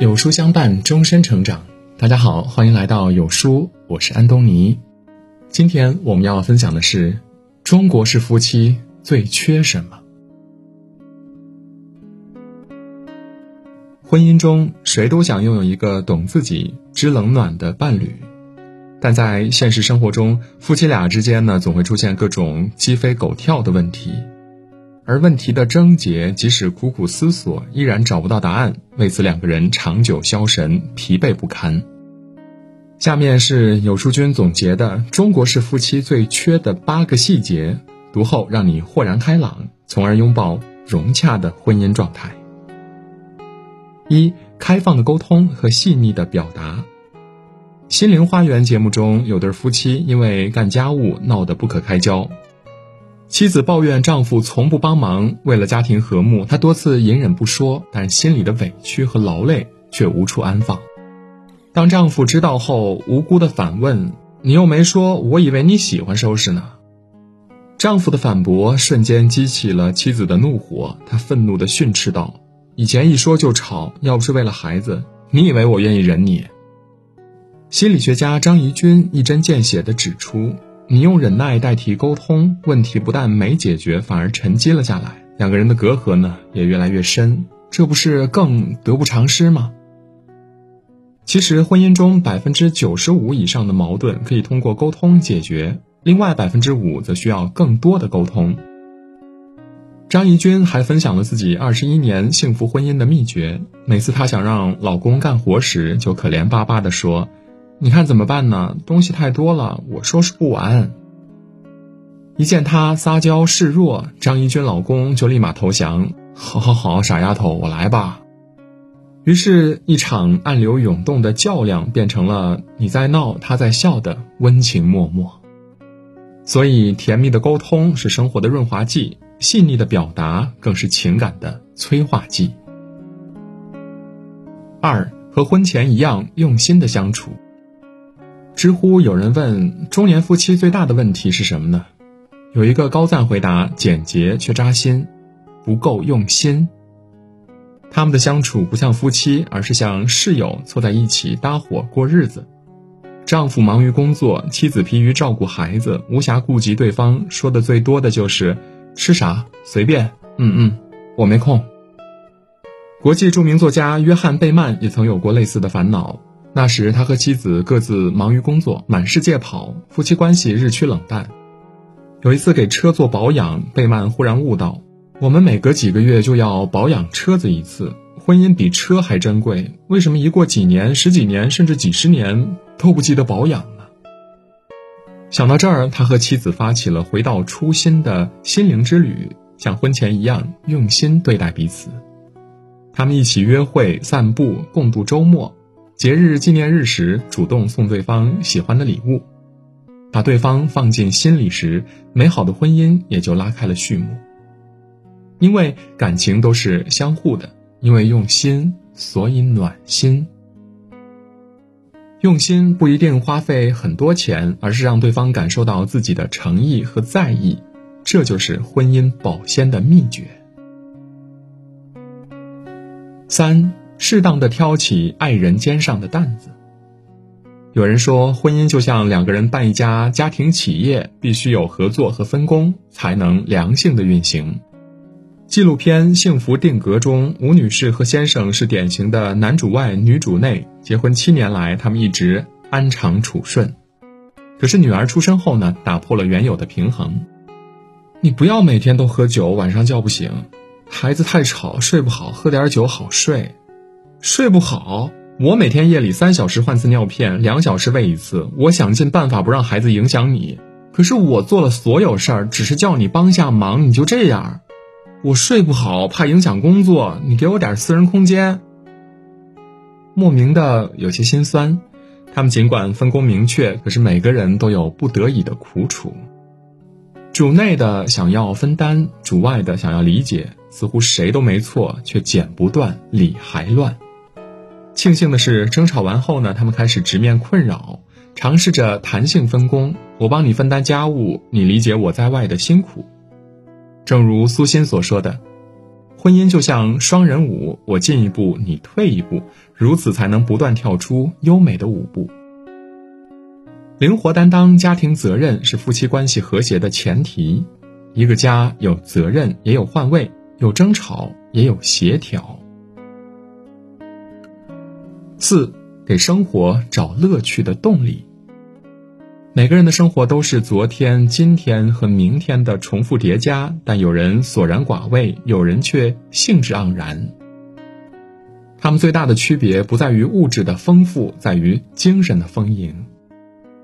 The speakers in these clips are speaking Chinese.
有书相伴，终身成长。大家好，欢迎来到有书，我是安东尼。今天我们要分享的是：中国式夫妻最缺什么？婚姻中，谁都想拥有一个懂自己、知冷暖的伴侣，但在现实生活中，夫妻俩之间呢，总会出现各种鸡飞狗跳的问题。而问题的症结，即使苦苦思索，依然找不到答案。为此，两个人长久消神，疲惫不堪。下面是有书君总结的中国式夫妻最缺的八个细节，读后让你豁然开朗，从而拥抱融洽的婚姻状态。一、开放的沟通和细腻的表达。心灵花园节目中有对夫妻因为干家务闹得不可开交。妻子抱怨丈夫从不帮忙，为了家庭和睦，她多次隐忍不说，但心里的委屈和劳累却无处安放。当丈夫知道后，无辜的反问：“你又没说，我以为你喜欢收拾呢。”丈夫的反驳瞬间激起了妻子的怒火，她愤怒地训斥道：“以前一说就吵，要不是为了孩子，你以为我愿意忍你？”心理学家张怡君一针见血地指出。你用忍耐代替沟通，问题不但没解决，反而沉积了下来。两个人的隔阂呢，也越来越深，这不是更得不偿失吗？其实，婚姻中百分之九十五以上的矛盾可以通过沟通解决，另外百分之五则需要更多的沟通。张怡君还分享了自己二十一年幸福婚姻的秘诀：每次她想让老公干活时，就可怜巴巴地说。你看怎么办呢？东西太多了，我收拾不完。一见她撒娇示弱，张怡君老公就立马投降。好好好，傻丫头，我来吧。于是，一场暗流涌动的较量变成了你在闹，他在笑的温情脉脉。所以，甜蜜的沟通是生活的润滑剂，细腻的表达更是情感的催化剂。二，和婚前一样用心的相处。知乎有人问：中年夫妻最大的问题是什么呢？有一个高赞回答：简洁却扎心，不够用心。他们的相处不像夫妻，而是像室友凑在一起搭伙过日子。丈夫忙于工作，妻子疲于照顾孩子，无暇顾及对方，说的最多的就是吃啥随便，嗯嗯，我没空。国际著名作家约翰贝曼也曾有过类似的烦恼。那时，他和妻子各自忙于工作，满世界跑，夫妻关系日趋冷淡。有一次给车做保养，贝曼忽然悟到：我们每隔几个月就要保养车子一次，婚姻比车还珍贵，为什么一过几年、十几年甚至几十年都不记得保养呢？想到这儿，他和妻子发起了回到初心的心灵之旅，像婚前一样用心对待彼此。他们一起约会、散步，共度周末。节日纪念日时，主动送对方喜欢的礼物，把对方放进心里时，美好的婚姻也就拉开了序幕。因为感情都是相互的，因为用心，所以暖心。用心不一定花费很多钱，而是让对方感受到自己的诚意和在意，这就是婚姻保鲜的秘诀。三。适当的挑起爱人肩上的担子。有人说，婚姻就像两个人办一家家庭企业，必须有合作和分工，才能良性的运行。纪录片《幸福定格》中，吴女士和先生是典型的男主外女主内。结婚七年来，他们一直安常处顺。可是女儿出生后呢，打破了原有的平衡。你不要每天都喝酒，晚上叫不醒；孩子太吵，睡不好，喝点酒好睡。睡不好，我每天夜里三小时换次尿片，两小时喂一次。我想尽办法不让孩子影响你，可是我做了所有事儿，只是叫你帮下忙，你就这样。我睡不好，怕影响工作，你给我点私人空间。莫名的有些心酸，他们尽管分工明确，可是每个人都有不得已的苦楚。主内的想要分担，主外的想要理解，似乎谁都没错，却剪不断，理还乱。庆幸的是，争吵完后呢，他们开始直面困扰，尝试着弹性分工。我帮你分担家务，你理解我在外的辛苦。正如苏欣所说的：“婚姻就像双人舞，我进一步，你退一步，如此才能不断跳出优美的舞步。灵活担当家庭责任是夫妻关系和谐的前提。一个家有责任，也有换位，有争吵，也有协调。四，给生活找乐趣的动力。每个人的生活都是昨天、今天和明天的重复叠加，但有人索然寡味，有人却兴致盎然。他们最大的区别不在于物质的丰富，在于精神的丰盈。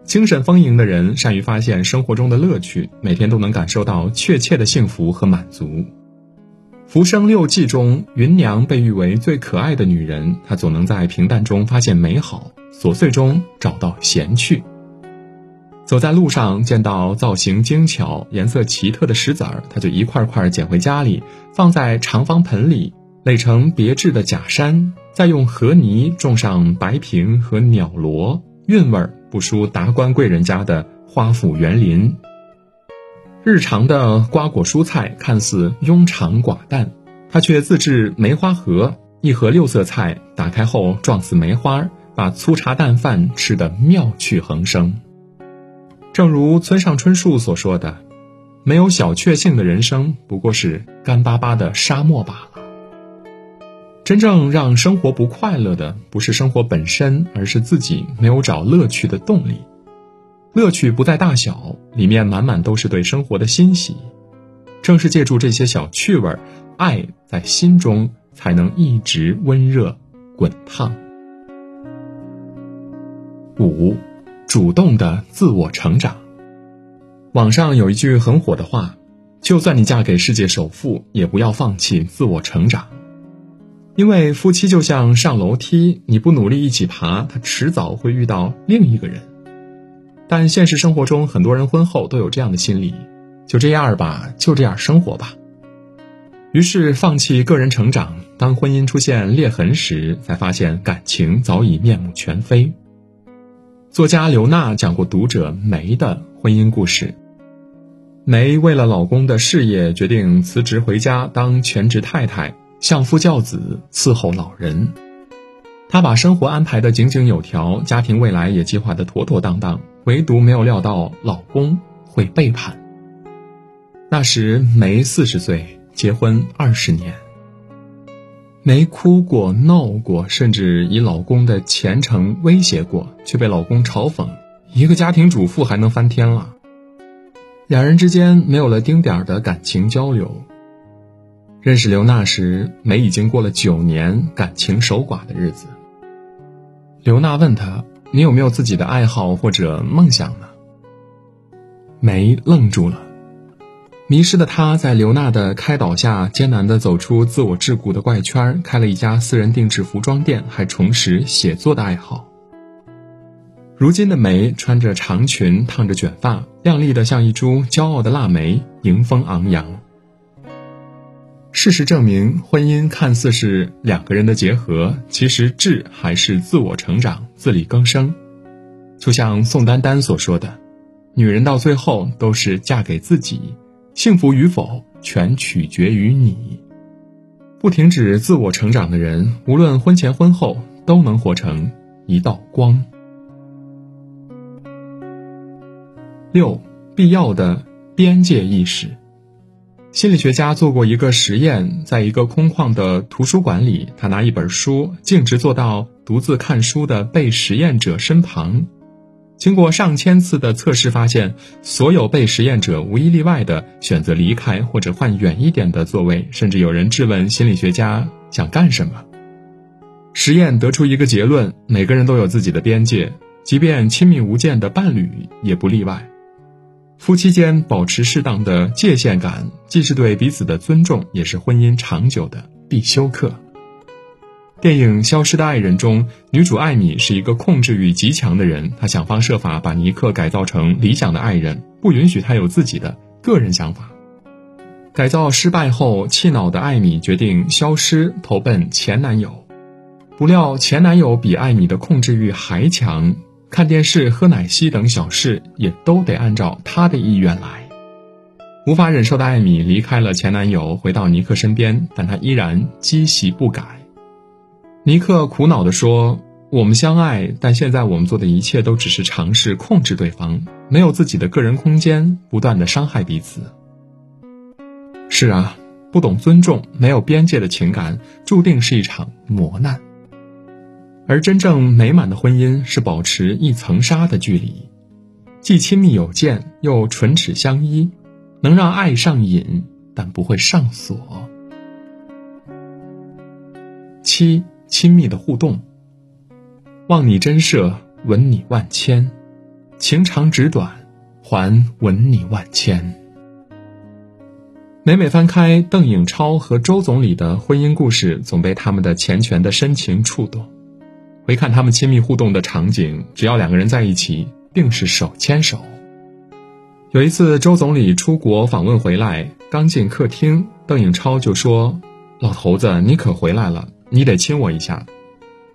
精神丰盈的人善于发现生活中的乐趣，每天都能感受到确切的幸福和满足。《浮生六记》中，芸娘被誉为最可爱的女人，她总能在平淡中发现美好，琐碎中找到闲趣。走在路上见到造型精巧、颜色奇特的石子儿，她就一块块捡回家里，放在长方盆里，垒成别致的假山，再用河泥种上白萍和鸟罗，韵味儿不输达官贵人家的花府园林。日常的瓜果蔬菜看似庸长寡淡，他却自制梅花盒，一盒六色菜，打开后状似梅花，把粗茶淡饭吃得妙趣横生。正如村上春树所说的：“没有小确幸的人生，不过是干巴巴的沙漠罢了。”真正让生活不快乐的，不是生活本身，而是自己没有找乐趣的动力。乐趣不在大小，里面满满都是对生活的欣喜。正是借助这些小趣味，爱在心中才能一直温热滚烫。五。主动的自我成长。网上有一句很火的话：“就算你嫁给世界首富，也不要放弃自我成长。”因为夫妻就像上楼梯，你不努力一起爬，他迟早会遇到另一个人。但现实生活中，很多人婚后都有这样的心理：就这样吧，就这样生活吧。于是放弃个人成长，当婚姻出现裂痕时，才发现感情早已面目全非。作家刘娜讲过读者梅的婚姻故事。梅为了老公的事业，决定辞职回家当全职太太，相夫教子，伺候老人。她把生活安排的井井有条，家庭未来也计划的妥妥当当，唯独没有料到老公会背叛。那时梅四十岁，结婚二十年。没哭过、闹过，甚至以老公的前程威胁过，却被老公嘲讽：“一个家庭主妇还能翻天了。”两人之间没有了丁点儿的感情交流。认识刘娜时，梅已经过了九年感情守寡的日子。刘娜问他：“你有没有自己的爱好或者梦想呢？”梅愣住了。迷失的他，在刘娜的开导下，艰难地走出自我桎梏的怪圈，开了一家私人定制服装店，还重拾写作的爱好。如今的梅穿着长裙，烫着卷发，靓丽的像一株骄傲的腊梅，迎风昂扬。事实证明，婚姻看似是两个人的结合，其实志还是自我成长、自力更生。就像宋丹丹所说的：“女人到最后都是嫁给自己。”幸福与否，全取决于你。不停止自我成长的人，无论婚前婚后，都能活成一道光。六，必要的边界意识。心理学家做过一个实验，在一个空旷的图书馆里，他拿一本书，径直坐到独自看书的被实验者身旁。经过上千次的测试，发现所有被实验者无一例外的选择离开或者换远一点的座位，甚至有人质问心理学家想干什么。实验得出一个结论：每个人都有自己的边界，即便亲密无间的伴侣也不例外。夫妻间保持适当的界限感，既是对彼此的尊重，也是婚姻长久的必修课。电影《消失的爱人》中，女主艾米是一个控制欲极强的人，她想方设法把尼克改造成理想的爱人，不允许他有自己的个人想法。改造失败后，气恼的艾米决定消失，投奔前男友。不料前男友比艾米的控制欲还强，看电视、喝奶昔等小事也都得按照他的意愿来。无法忍受的艾米离开了前男友，回到尼克身边，但她依然积习不改。尼克苦恼地说：“我们相爱，但现在我们做的一切都只是尝试控制对方，没有自己的个人空间，不断的伤害彼此。”是啊，不懂尊重、没有边界的情感，注定是一场磨难。而真正美满的婚姻是保持一层纱的距离，既亲密有间，又唇齿相依。能让爱上瘾，但不会上锁。七，亲密的互动。望你真摄，吻你万千，情长纸短，还吻你万千。每每翻开邓颖超和周总理的婚姻故事，总被他们的缱绻的深情触动。回看他们亲密互动的场景，只要两个人在一起，定是手牵手。有一次，周总理出国访问回来，刚进客厅，邓颖超就说：“老头子，你可回来了，你得亲我一下。”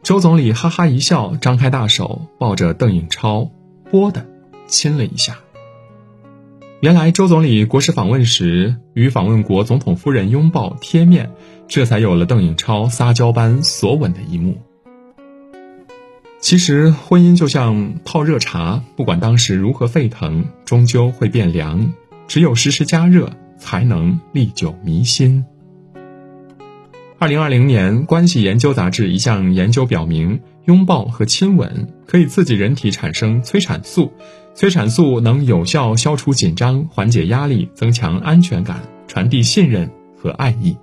周总理哈哈一笑，张开大手抱着邓颖超，啵的亲了一下。原来，周总理国事访问时与访问国总统夫人拥抱贴面，这才有了邓颖超撒娇般索吻的一幕。其实，婚姻就像泡热茶，不管当时如何沸腾，终究会变凉。只有时时加热，才能历久弥新。二零二零年，《关系研究》杂志一项研究表明，拥抱和亲吻可以刺激人体产生催产素，催产素能有效消除紧张、缓解压力、增强安全感、传递信任和爱意。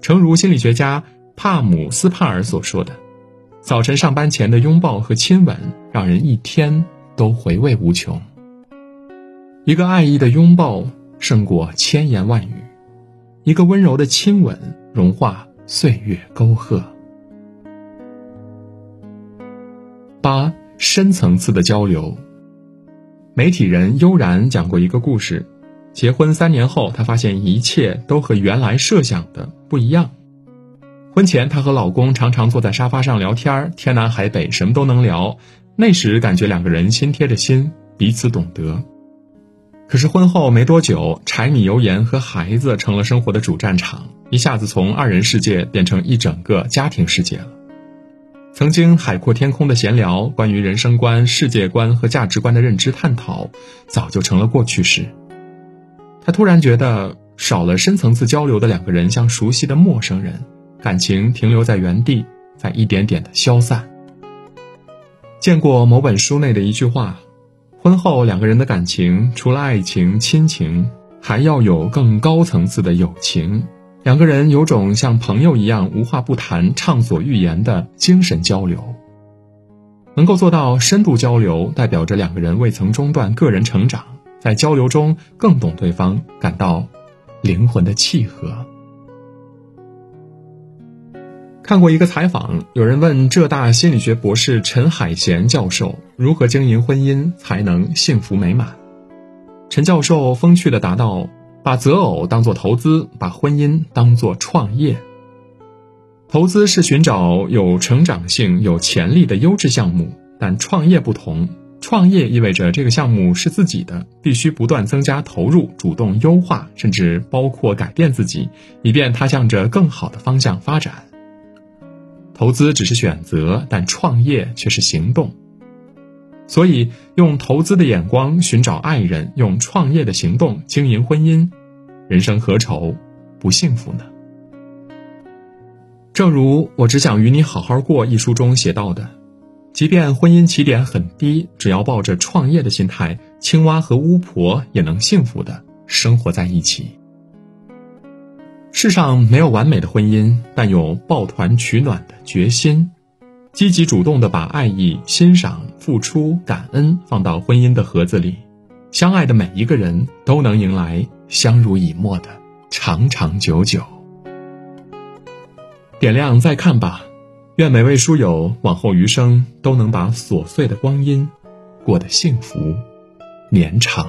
诚如心理学家帕姆斯帕尔所说的。早晨上班前的拥抱和亲吻，让人一天都回味无穷。一个爱意的拥抱胜过千言万语，一个温柔的亲吻融化岁月沟壑。八深层次的交流。媒体人悠然讲过一个故事：结婚三年后，他发现一切都和原来设想的不一样。婚前，她和老公常常坐在沙发上聊天，天南海北，什么都能聊。那时感觉两个人心贴着心，彼此懂得。可是婚后没多久，柴米油盐和孩子成了生活的主战场，一下子从二人世界变成一整个家庭世界了。曾经海阔天空的闲聊，关于人生观、世界观和价值观的认知探讨，早就成了过去式。她突然觉得，少了深层次交流的两个人，像熟悉的陌生人。感情停留在原地，在一点点的消散。见过某本书内的一句话：婚后两个人的感情，除了爱情、亲情，还要有更高层次的友情。两个人有种像朋友一样无话不谈、畅所欲言的精神交流。能够做到深度交流，代表着两个人未曾中断个人成长，在交流中更懂对方，感到灵魂的契合。看过一个采访，有人问浙大心理学博士陈海贤教授如何经营婚姻才能幸福美满。陈教授风趣地答道：“把择偶当作投资，把婚姻当作创业。投资是寻找有成长性、有潜力的优质项目，但创业不同，创业意味着这个项目是自己的，必须不断增加投入，主动优化，甚至包括改变自己，以便它向着更好的方向发展。”投资只是选择，但创业却是行动。所以，用投资的眼光寻找爱人，用创业的行动经营婚姻，人生何愁不幸福呢？正如《我只想与你好好过》一书中写到的，即便婚姻起点很低，只要抱着创业的心态，青蛙和巫婆也能幸福的生活在一起。世上没有完美的婚姻，但有抱团取暖的决心。积极主动的把爱意、欣赏、付出、感恩放到婚姻的盒子里，相爱的每一个人都能迎来相濡以沫的长长久久。点亮再看吧，愿每位书友往后余生都能把琐碎的光阴过得幸福绵长。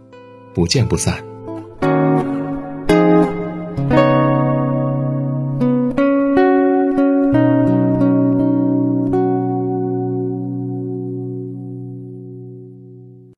不见不散。